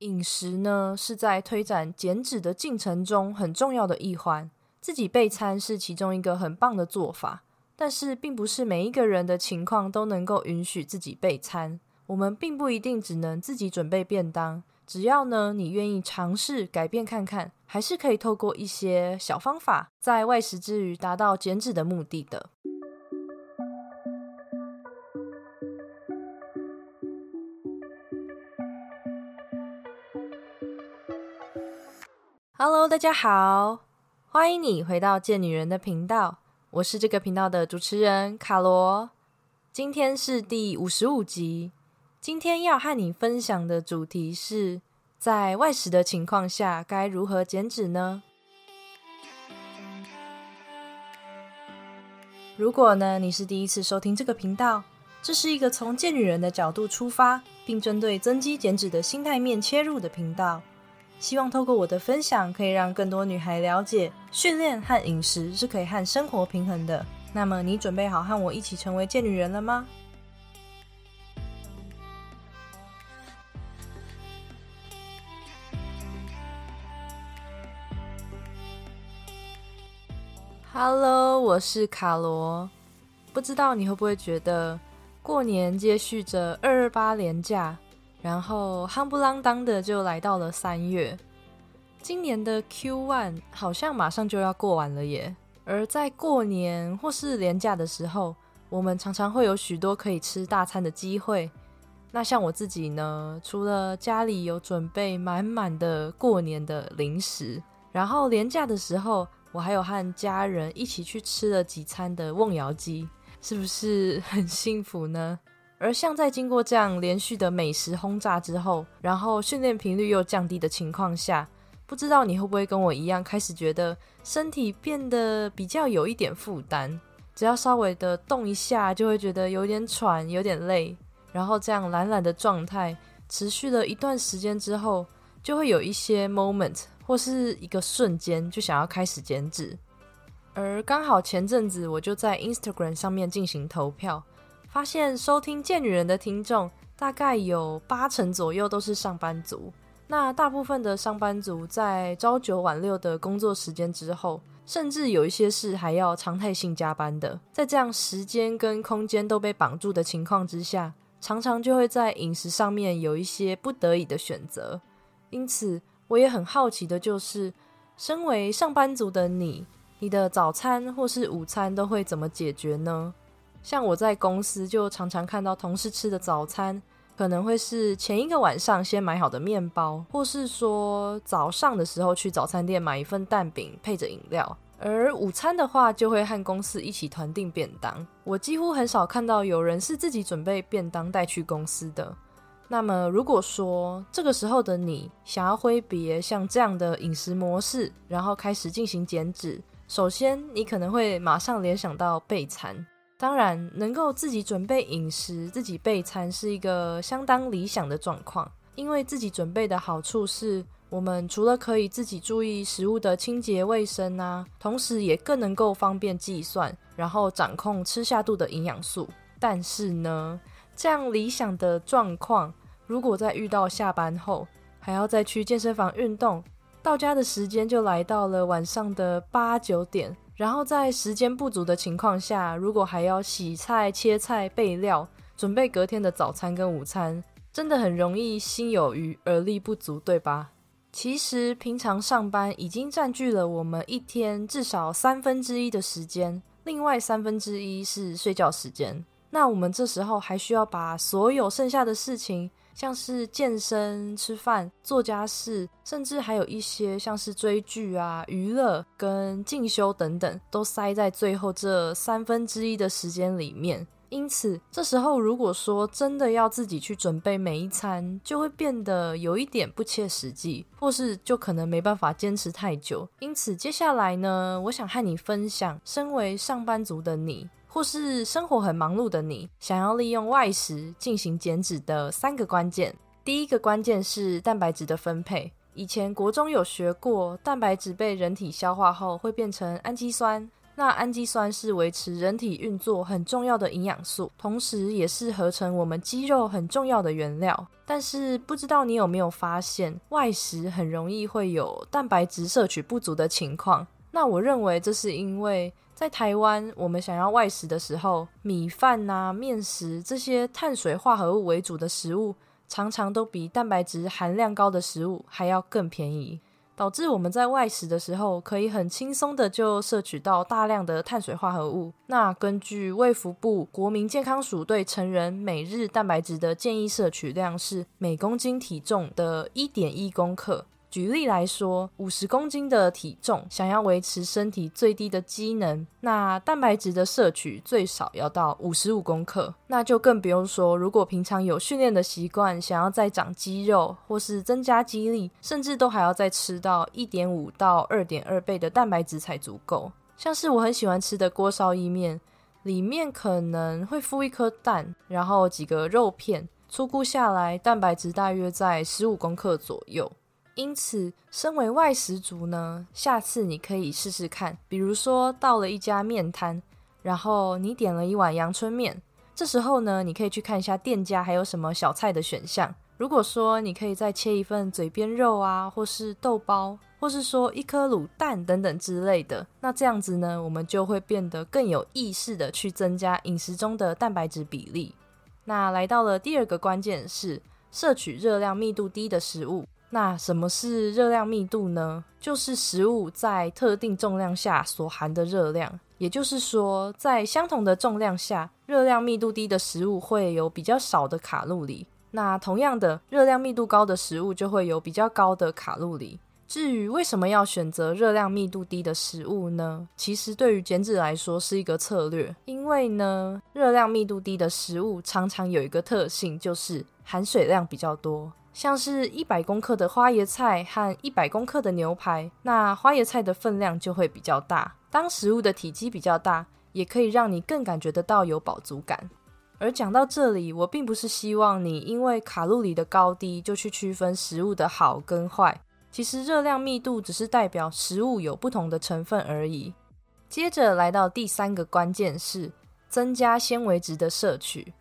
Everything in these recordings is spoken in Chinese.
饮食呢，是在推展减脂的进程中很重要的一环。自己备餐是其中一个很棒的做法，但是并不是每一个人的情况都能够允许自己备餐。我们并不一定只能自己准备便当，只要呢你愿意尝试改变看看，还是可以透过一些小方法，在外食之余达到减脂的目的的。Hello，大家好，欢迎你回到贱女人的频道，我是这个频道的主持人卡罗。今天是第五十五集，今天要和你分享的主题是在外食的情况下该如何减脂呢？如果呢你是第一次收听这个频道，这是一个从贱女人的角度出发，并针对增肌减脂的心态面切入的频道。希望透过我的分享，可以让更多女孩了解，训练和饮食是可以和生活平衡的。那么，你准备好和我一起成为贱女人了吗？Hello，我是卡罗。不知道你会不会觉得，过年接续着二二八连假？然后夯不啷当的就来到了三月，今年的 Q one 好像马上就要过完了耶。而在过年或是年假的时候，我们常常会有许多可以吃大餐的机会。那像我自己呢，除了家里有准备满满的过年的零食，然后年假的时候，我还有和家人一起去吃了几餐的瓮窑鸡，是不是很幸福呢？而像在经过这样连续的美食轰炸之后，然后训练频率又降低的情况下，不知道你会不会跟我一样，开始觉得身体变得比较有一点负担，只要稍微的动一下，就会觉得有点喘、有点累，然后这样懒懒的状态持续了一段时间之后，就会有一些 moment 或是一个瞬间，就想要开始减脂。而刚好前阵子我就在 Instagram 上面进行投票。发现收听《贱女人》的听众大概有八成左右都是上班族。那大部分的上班族在朝九晚六的工作时间之后，甚至有一些事还要常态性加班的。在这样时间跟空间都被绑住的情况之下，常常就会在饮食上面有一些不得已的选择。因此，我也很好奇的就是，身为上班族的你，你的早餐或是午餐都会怎么解决呢？像我在公司就常常看到同事吃的早餐，可能会是前一个晚上先买好的面包，或是说早上的时候去早餐店买一份蛋饼配着饮料。而午餐的话，就会和公司一起团订便当。我几乎很少看到有人是自己准备便当带去公司的。那么，如果说这个时候的你想要挥别像这样的饮食模式，然后开始进行减脂，首先你可能会马上联想到备餐。当然，能够自己准备饮食、自己备餐是一个相当理想的状况。因为自己准备的好处是，我们除了可以自己注意食物的清洁卫生啊，同时也更能够方便计算，然后掌控吃下肚的营养素。但是呢，这样理想的状况，如果在遇到下班后还要再去健身房运动，到家的时间就来到了晚上的八九点。然后在时间不足的情况下，如果还要洗菜、切菜、备料，准备隔天的早餐跟午餐，真的很容易心有余而力不足，对吧？其实平常上班已经占据了我们一天至少三分之一的时间，另外三分之一是睡觉时间。那我们这时候还需要把所有剩下的事情。像是健身、吃饭、做家事，甚至还有一些像是追剧啊、娱乐跟进修等等，都塞在最后这三分之一的时间里面。因此，这时候如果说真的要自己去准备每一餐，就会变得有一点不切实际，或是就可能没办法坚持太久。因此，接下来呢，我想和你分享，身为上班族的你。或是生活很忙碌的你，想要利用外食进行减脂的三个关键。第一个关键是蛋白质的分配。以前国中有学过，蛋白质被人体消化后会变成氨基酸，那氨基酸是维持人体运作很重要的营养素，同时也是合成我们肌肉很重要的原料。但是不知道你有没有发现，外食很容易会有蛋白质摄取不足的情况？那我认为这是因为在台湾，我们想要外食的时候，米饭啊、面食这些碳水化合物为主的食物，常常都比蛋白质含量高的食物还要更便宜。导致我们在外食的时候，可以很轻松的就摄取到大量的碳水化合物。那根据卫福部国民健康署对成人每日蛋白质的建议摄取量是每公斤体重的一点一公克。举例来说，五十公斤的体重，想要维持身体最低的机能，那蛋白质的摄取最少要到五十五公克。那就更不用说，如果平常有训练的习惯，想要再长肌肉或是增加肌力，甚至都还要再吃到一点五到二点二倍的蛋白质才足够。像是我很喜欢吃的锅烧意面，里面可能会敷一颗蛋，然后几个肉片，粗估下来，蛋白质大约在十五公克左右。因此，身为外食族呢，下次你可以试试看。比如说，到了一家面摊，然后你点了一碗阳春面，这时候呢，你可以去看一下店家还有什么小菜的选项。如果说你可以再切一份嘴边肉啊，或是豆包，或是说一颗卤蛋等等之类的，那这样子呢，我们就会变得更有意识的去增加饮食中的蛋白质比例。那来到了第二个关键是摄取热量密度低的食物。那什么是热量密度呢？就是食物在特定重量下所含的热量。也就是说，在相同的重量下，热量密度低的食物会有比较少的卡路里。那同样的，热量密度高的食物就会有比较高的卡路里。至于为什么要选择热量密度低的食物呢？其实对于减脂来说是一个策略，因为呢，热量密度低的食物常常有一个特性，就是含水量比较多。像是一百公克的花椰菜和一百公克的牛排，那花椰菜的分量就会比较大。当食物的体积比较大，也可以让你更感觉得到有饱足感。而讲到这里，我并不是希望你因为卡路里的高低就去区分食物的好跟坏。其实热量密度只是代表食物有不同的成分而已。接着来到第三个关键是增加纤维质的摄取。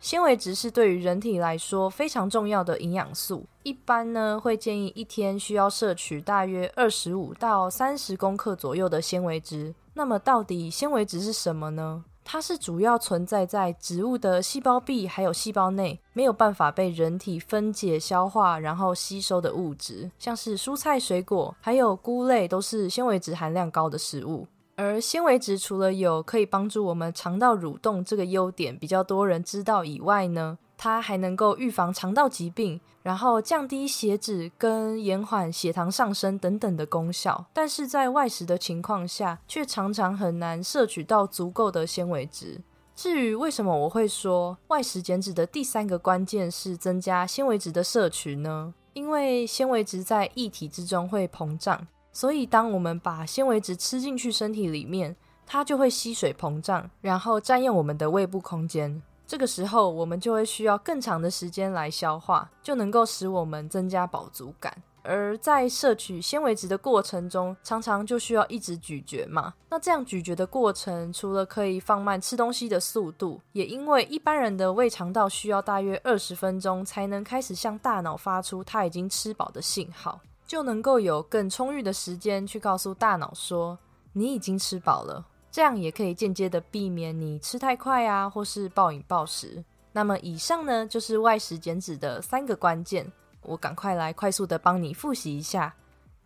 纤维质是对于人体来说非常重要的营养素，一般呢会建议一天需要摄取大约二十五到三十公克左右的纤维质。那么到底纤维质是什么呢？它是主要存在在植物的细胞壁还有细胞内，没有办法被人体分解消化然后吸收的物质，像是蔬菜水果还有菇类都是纤维质含量高的食物。而纤维质除了有可以帮助我们肠道蠕动这个优点比较多人知道以外呢，它还能够预防肠道疾病，然后降低血脂跟延缓血糖上升等等的功效。但是在外食的情况下，却常常很难摄取到足够的纤维质。至于为什么我会说外食减脂的第三个关键是增加纤维质的摄取呢？因为纤维质在液体之中会膨胀。所以，当我们把纤维质吃进去身体里面，它就会吸水膨胀，然后占用我们的胃部空间。这个时候，我们就会需要更长的时间来消化，就能够使我们增加饱足感。而在摄取纤维质的过程中，常常就需要一直咀嚼嘛。那这样咀嚼的过程，除了可以放慢吃东西的速度，也因为一般人的胃肠道需要大约二十分钟才能开始向大脑发出它已经吃饱的信号。就能够有更充裕的时间去告诉大脑说你已经吃饱了，这样也可以间接的避免你吃太快啊，或是暴饮暴食。那么以上呢就是外食减脂的三个关键，我赶快来快速的帮你复习一下。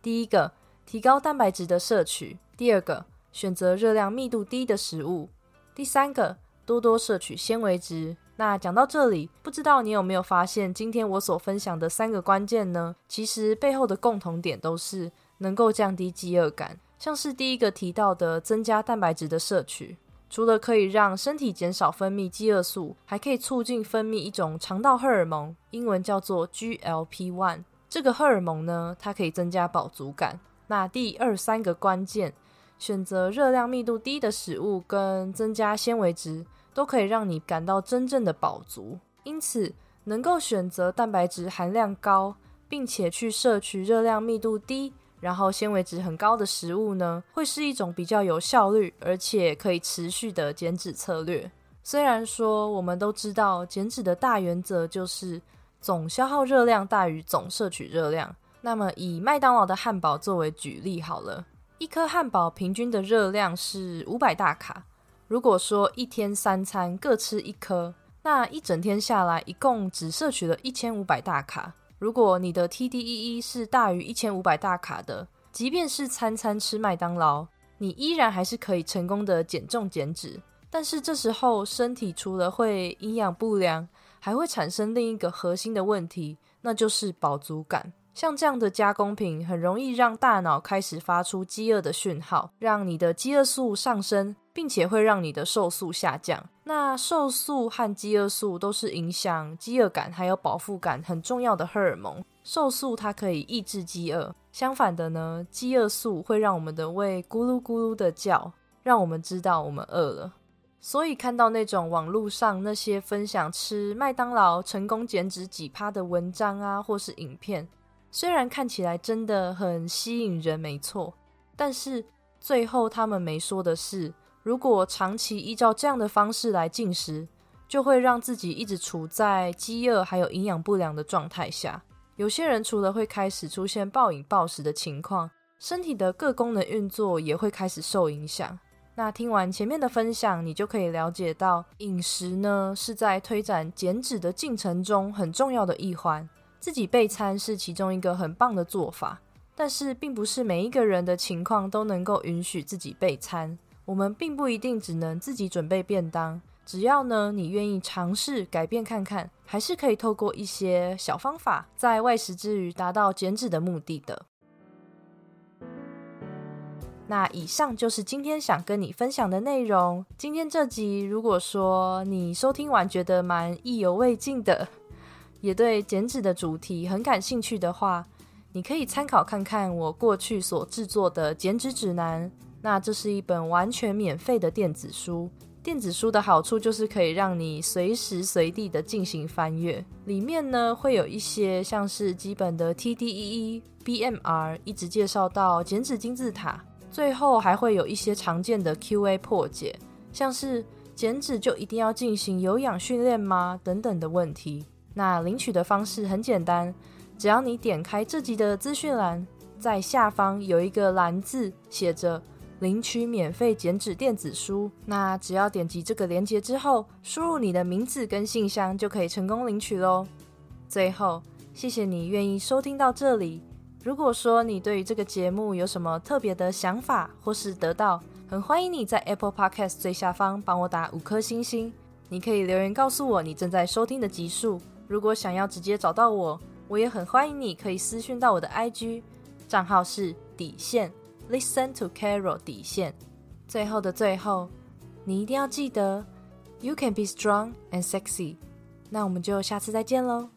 第一个，提高蛋白质的摄取；第二个，选择热量密度低的食物；第三个，多多摄取纤维质。那讲到这里，不知道你有没有发现，今天我所分享的三个关键呢？其实背后的共同点都是能够降低饥饿感。像是第一个提到的增加蛋白质的摄取，除了可以让身体减少分泌饥饿素，还可以促进分泌一种肠道荷尔蒙，英文叫做 GLP-1。这个荷尔蒙呢，它可以增加饱足感。那第二三个关键，选择热量密度低的食物跟增加纤维质。都可以让你感到真正的饱足，因此能够选择蛋白质含量高，并且去摄取热量密度低，然后纤维值很高的食物呢，会是一种比较有效率而且可以持续的减脂策略。虽然说我们都知道减脂的大原则就是总消耗热量大于总摄取热量，那么以麦当劳的汉堡作为举例好了，一颗汉堡平均的热量是五百大卡。如果说一天三餐各吃一颗，那一整天下来一共只摄取了一千五百大卡。如果你的 TDEE 是大于一千五百大卡的，即便是餐餐吃麦当劳，你依然还是可以成功的减重减脂。但是这时候身体除了会营养不良，还会产生另一个核心的问题，那就是饱足感。像这样的加工品，很容易让大脑开始发出饥饿的讯号，让你的饥饿素上升。并且会让你的瘦素下降。那瘦素和饥饿素都是影响饥饿感还有饱腹感很重要的荷尔蒙。瘦素它可以抑制饥饿，相反的呢，饥饿素会让我们的胃咕噜咕噜的叫，让我们知道我们饿了。所以看到那种网络上那些分享吃麦当劳成功减脂几趴的文章啊，或是影片，虽然看起来真的很吸引人，没错，但是最后他们没说的是。如果长期依照这样的方式来进食，就会让自己一直处在饥饿还有营养不良的状态下。有些人除了会开始出现暴饮暴食的情况，身体的各功能运作也会开始受影响。那听完前面的分享，你就可以了解到，饮食呢是在推展减脂的进程中很重要的一环。自己备餐是其中一个很棒的做法，但是并不是每一个人的情况都能够允许自己备餐。我们并不一定只能自己准备便当，只要呢你愿意尝试改变看看，还是可以透过一些小方法，在外食之余达到减脂的目的的。那以上就是今天想跟你分享的内容。今天这集，如果说你收听完觉得蛮意犹未尽的，也对减脂的主题很感兴趣的话，你可以参考看看我过去所制作的减脂指南。那这是一本完全免费的电子书。电子书的好处就是可以让你随时随地的进行翻阅。里面呢会有一些像是基本的 TDEE、BMR，一直介绍到减脂金字塔，最后还会有一些常见的 QA 破解，像是减脂就一定要进行有氧训练吗？等等的问题。那领取的方式很简单，只要你点开这集的资讯栏，在下方有一个蓝字写着。领取免费剪纸电子书，那只要点击这个链接之后，输入你的名字跟信箱，就可以成功领取喽。最后，谢谢你愿意收听到这里。如果说你对于这个节目有什么特别的想法或是得到，很欢迎你在 Apple Podcast 最下方帮我打五颗星星。你可以留言告诉我你正在收听的集数。如果想要直接找到我，我也很欢迎你可以私讯到我的 IG 账号是底线。Listen to Carol 底线，最后的最后，你一定要记得，You can be strong and sexy。那我们就下次再见喽。